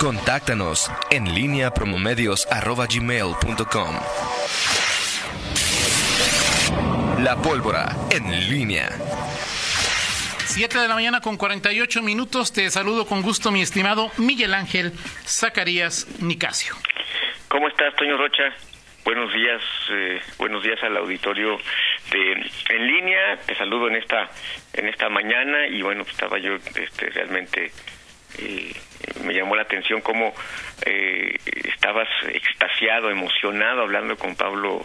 Contáctanos en línea promomedios.com. La pólvora en línea. 7 de la mañana con 48 minutos. Te saludo con gusto, mi estimado Miguel Ángel Zacarías Nicasio. ¿Cómo estás, Toño Rocha? Buenos días, eh, buenos días al auditorio de en línea. Te saludo en esta en esta mañana y bueno, pues estaba yo este, realmente eh, me llamó la atención cómo eh, estabas extasiado, emocionado hablando con Pablo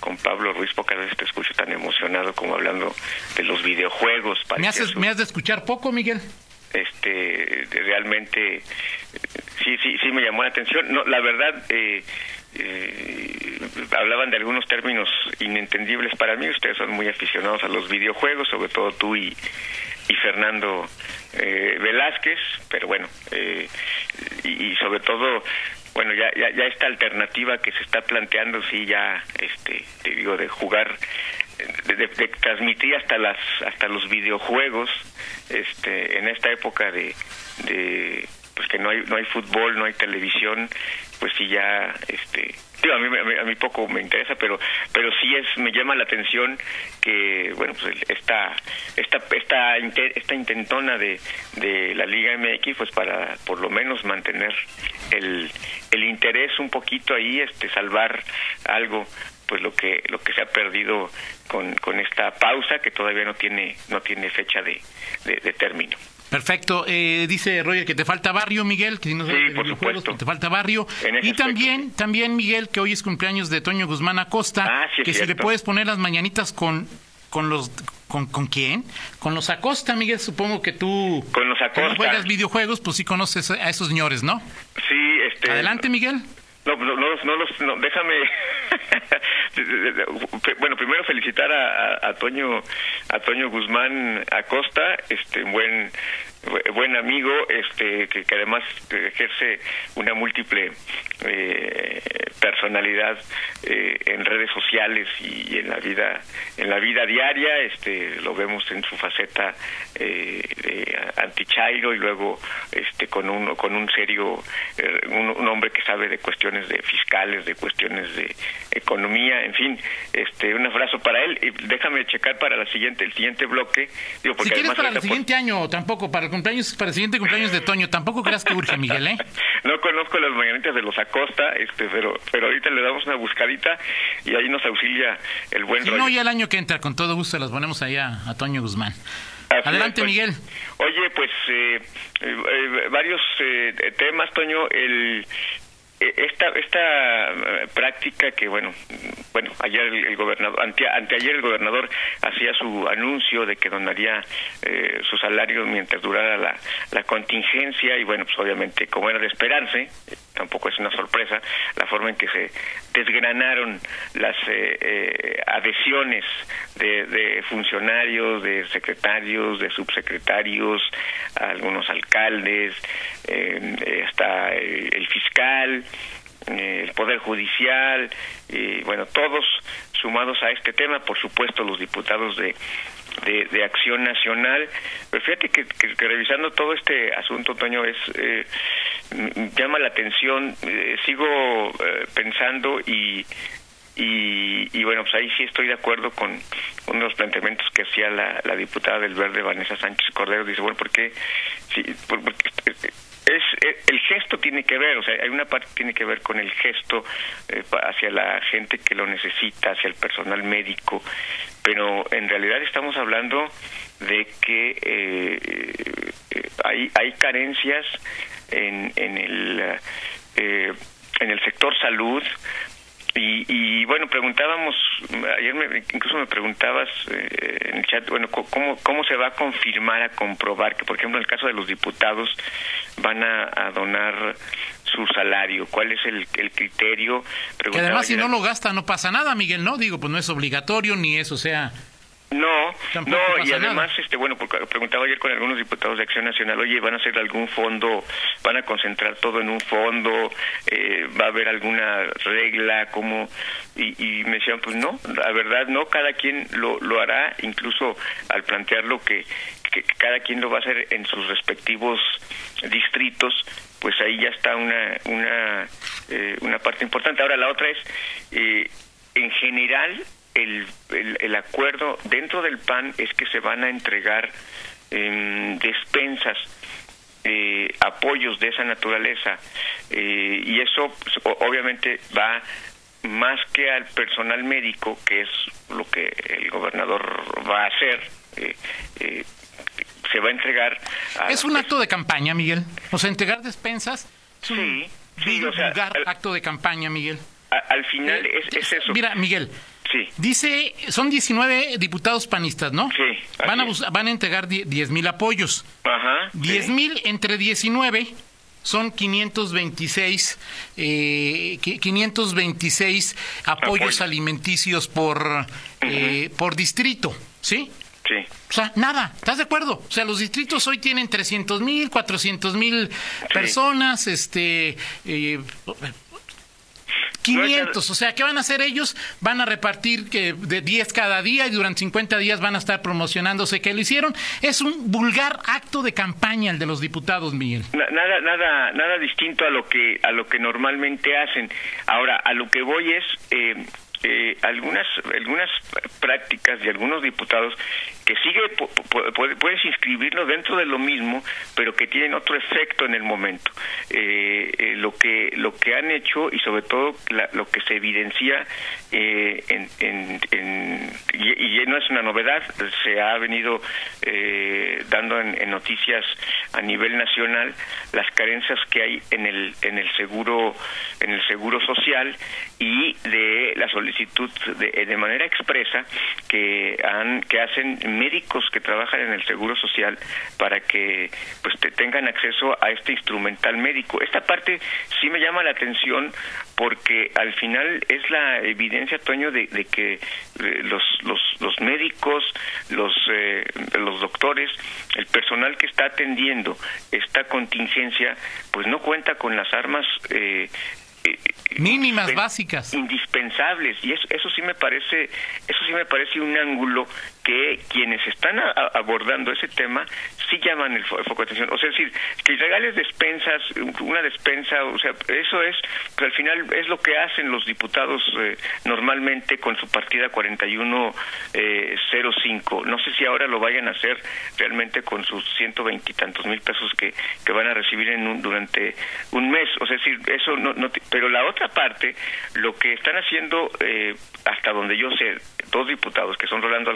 con Pablo Ruiz, pocas veces te escucho tan emocionado como hablando de los videojuegos. ¿Me, haces, ¿Me has de escuchar poco, Miguel? Este, realmente, sí, sí, sí me llamó la atención. No, la verdad, eh, eh, hablaban de algunos términos inentendibles para mí. Ustedes son muy aficionados a los videojuegos, sobre todo tú y, y Fernando eh, Velázquez, pero bueno, eh, y, sobre todo, bueno, ya, ya, ya esta alternativa que se está planteando, sí, ya, este, te digo, de jugar, de, transmitir hasta las, hasta los videojuegos, este, en esta época de, de pues que no hay no hay fútbol no hay televisión pues sí ya este mí poco me interesa pero pero sí es me llama la atención que bueno pues esta esta esta esta intentona de de la Liga MX pues para por lo menos mantener el el interés un poquito ahí este salvar algo pues lo que lo que se ha perdido con, con esta pausa que todavía no tiene no tiene fecha de, de término Perfecto. Eh, dice Roger que te falta barrio, Miguel, que si no sí, por supuesto. te falta barrio. Y también, también Miguel, que hoy es cumpleaños de Toño Guzmán Acosta, ah, que si le puedes poner las mañanitas con con los con, con quién? Con los Acosta, Miguel, supongo que tú con los Acosta. juegas videojuegos, pues sí conoces a esos señores, ¿no? Sí, este Adelante, Miguel. No, no, no, no, no déjame. bueno, primero felicitar a, a, Toño, a Toño Guzmán Acosta, este buen buen amigo, este que, que además ejerce una múltiple eh, personalidad eh, en redes sociales y en la vida en la vida diaria, este lo vemos en su faceta eh, de antichairo y luego este con un con un serio eh, un, un hombre que sabe de cuestiones de fiscales, de cuestiones de economía, en fin, este un abrazo para él y déjame checar para la siguiente el siguiente bloque. Digo, porque si quieres para el siguiente año tampoco, para el cumpleaños, para el siguiente cumpleaños de Toño, tampoco creas que urge, Miguel, ¿eh? no conozco las mañanitas de los Acosta, este, pero pero ahorita le damos una buscadita y ahí nos auxilia el buen Si no, ya el año que entra, con todo gusto las ponemos allá a Toño Guzmán. Adelante, pues, Miguel. Oye, pues eh, eh, varios eh, temas, Toño. El, eh, esta esta eh, práctica que bueno bueno ayer el, gobernador ante, anteayer el gobernador hacía su anuncio de que donaría eh, su salario mientras durara la, la contingencia y bueno pues obviamente como era de esperarse tampoco es una sorpresa la forma en que se desgranaron las adhesiones de, de, funcionarios, de secretarios, de subsecretarios, algunos alcaldes, hasta el fiscal, eh, el Poder Judicial, y bueno, todos sumados a este tema, por supuesto los diputados de, de, Acción Nacional. Pero fíjate que, revisando todo este asunto, Toño, es eh, llama la atención, eh, sigo pensando y, y, bueno, pues ahí sí estoy de acuerdo con uno de los planteamientos que hacía la, la diputada del Verde, Vanessa Sánchez Cordero. Dice, bueno, ¿por qué? Porque es eh, el gesto tiene que ver, o sea, hay una parte que tiene que ver con el gesto eh, hacia la gente que lo necesita, hacia el personal médico, pero en realidad estamos hablando de que eh, hay hay carencias en en el en el sector salud y, y, bueno, preguntábamos, ayer me, incluso me preguntabas eh, en el chat, bueno, ¿cómo, ¿cómo se va a confirmar, a comprobar que, por ejemplo, en el caso de los diputados van a, donar su salario? ¿Cuál es el, el criterio? Que además, si no lo gasta, no pasa nada, Miguel, ¿no? Digo, pues no es obligatorio ni eso, o sea, no, no, y además, este, bueno, porque preguntaba ayer con algunos diputados de Acción Nacional, oye, ¿van a hacer algún fondo, van a concentrar todo en un fondo, eh, va a haber alguna regla, cómo? Y, me decían, pues no, la verdad no, cada quien lo, lo hará, incluso al plantearlo que, que cada quien lo va a hacer en sus respectivos distritos, pues ahí ya está una una una parte importante. Ahora la otra es en general el, el, acuerdo dentro del PAN es que se van a entregar eh, despensas eh, apoyos de esa naturaleza eh, y eso pues, obviamente va más que al personal médico que es lo que el gobernador va a hacer eh, se va a entregar es un acto de campaña Miguel. O sea entregar despensas es un sí, acto de campaña Miguel. al final es, eso. mira Miguel Dice, son 19 diputados panistas, ¿no? Sí. Van a, van a entregar 10 mil apoyos. Ajá. 10 mil entre 19 son 526, eh, 526 apoyos alimenticios por, eh, por distrito, ¿sí? Sí. O sea, nada, ¿estás de acuerdo? O sea, los distritos hoy tienen 300 mil, 400 mil personas, este, eh, 500, o sea, ¿qué van a hacer ellos? Van a repartir que de 10 cada día y durante 50 días van a estar promocionándose que lo hicieron. Es un vulgar acto de campaña el de los diputados, Miguel. Nada, nada, nada distinto a lo que a lo que normalmente hacen. Ahora, a lo que voy es eh, eh, algunas algunas prácticas de algunos diputados que sigue puedes inscribirlo dentro de lo mismo pero que tienen otro efecto en el momento. Eh, eh, lo que lo que han hecho y sobre todo lo que se evidencia eh, en, en, y, no es una novedad se ha venido dando en, noticias a nivel nacional las carencias que hay en el en el seguro en el seguro social y de la solicitud de, de manera expresa que han que hacen médicos que trabajan en el Seguro Social para que pues te tengan acceso a este instrumental médico. Esta parte sí me llama la atención porque al final es la evidencia, Toño, de, que eh, los, los, los médicos, los, eh, los doctores, el personal que está atendiendo esta contingencia, pues no cuenta con las armas eh, mínimas básicas indispensables y eso, eso sí me parece eso sí me parece un ángulo que quienes están abordando ese tema sí llaman el, foco de atención. O sea, es decir, que regales despensas, una despensa, o sea, eso es, pues, al final es lo que hacen los diputados eh, normalmente con su partida 4105. Eh, no sé si ahora lo vayan a hacer realmente con sus ciento veintitantos mil pesos que, que van a recibir en un, durante un mes. O sea, es decir, eso no, no pero la otra parte, lo que están haciendo, eh, hasta donde yo sé, dos diputados, que son Rolando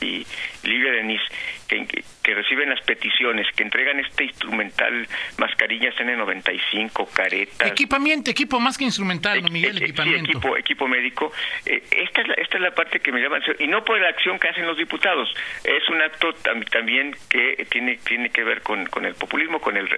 Y Livia Denis, que, que reciben las peticiones, que entregan este instrumental, mascarillas N95, caretas. Equipamiento, equipo más que instrumental, Miguel, equipamiento. equipo, equipo médico. Eh, esta, es la, esta es la parte que me llama y no por la acción que hacen los diputados, es un acto también que tiene tiene que ver con, con el populismo, con el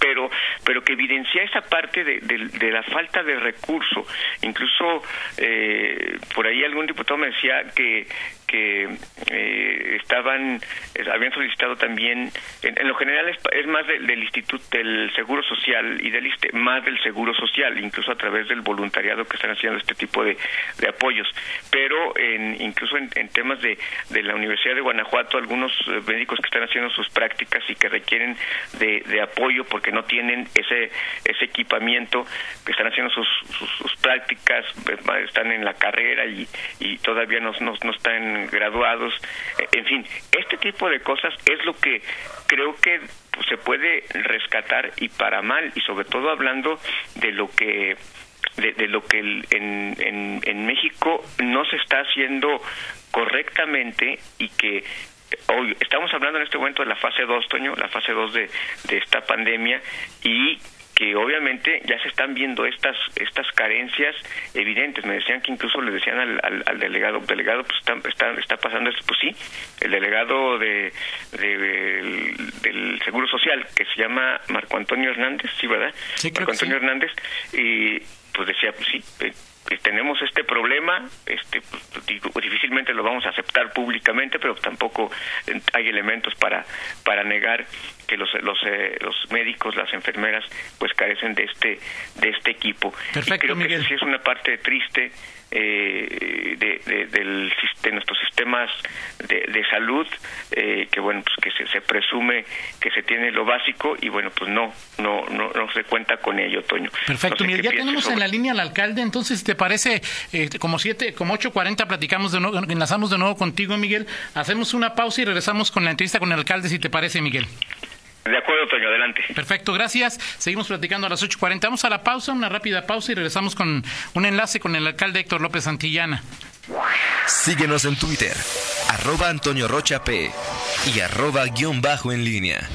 pero pero que evidencia esa parte de, de, la falta de recurso. Incluso eh, por ahí algún diputado me decía que que eh, estaban eh, habían solicitado también en, lo general es, más del instituto del seguro social y del ISTE más del seguro social incluso a través del voluntariado que están haciendo este tipo de, de apoyos. Pero en, incluso en, temas de, de la universidad de Guanajuato algunos eh, médicos que están haciendo sus prácticas y que requieren de, de apoyo porque no tienen ese ese equipamiento que están haciendo sus, sus, prácticas están en la carrera y, y todavía no, no, no están graduados, en fin, este tipo de cosas es lo que creo que se puede rescatar y para mal y sobre todo hablando de lo que de, lo que en, en, en México no se está haciendo correctamente y que hoy estamos hablando en este momento de la fase 2, Toño, la fase 2 de, de esta pandemia y que obviamente ya se están viendo estas estas carencias evidentes. Me decían que incluso le decían al, al, delegado, delegado, pues está, está, está, pasando esto, pues sí, el delegado de, del, Seguro Social, que se llama Marco Antonio Hernández, sí, ¿verdad? Marco Antonio Hernández, y pues decía, pues sí, eh, tenemos este problema, este, pues, difícilmente lo vamos a aceptar públicamente, pero tampoco hay elementos para para negar que los los, eh, los médicos, las enfermeras, pues carecen de este de este equipo. Perfecto, y creo que sí es una parte triste eh, de, del, de nuestros sistemas de, salud, eh, que bueno, pues que se, presume que se tiene lo básico y bueno, pues no, no, no, no se cuenta con ello, Toño. Perfecto, Miguel, ya tenemos en la línea al alcalde, entonces, ¿te parece eh, como siete, como 8.40 platicamos de nuevo, enlazamos de nuevo contigo, Miguel? Hacemos una pausa y regresamos con la entrevista con el alcalde, si te parece, Miguel. De acuerdo, Toño, adelante. Perfecto, gracias. Seguimos platicando a las 8.40. Vamos a la pausa, una rápida pausa y regresamos con un enlace con el alcalde Héctor López Santillana. Síguenos en Twitter, arroba Antonio Rocha P y arroba guion bajo en línea.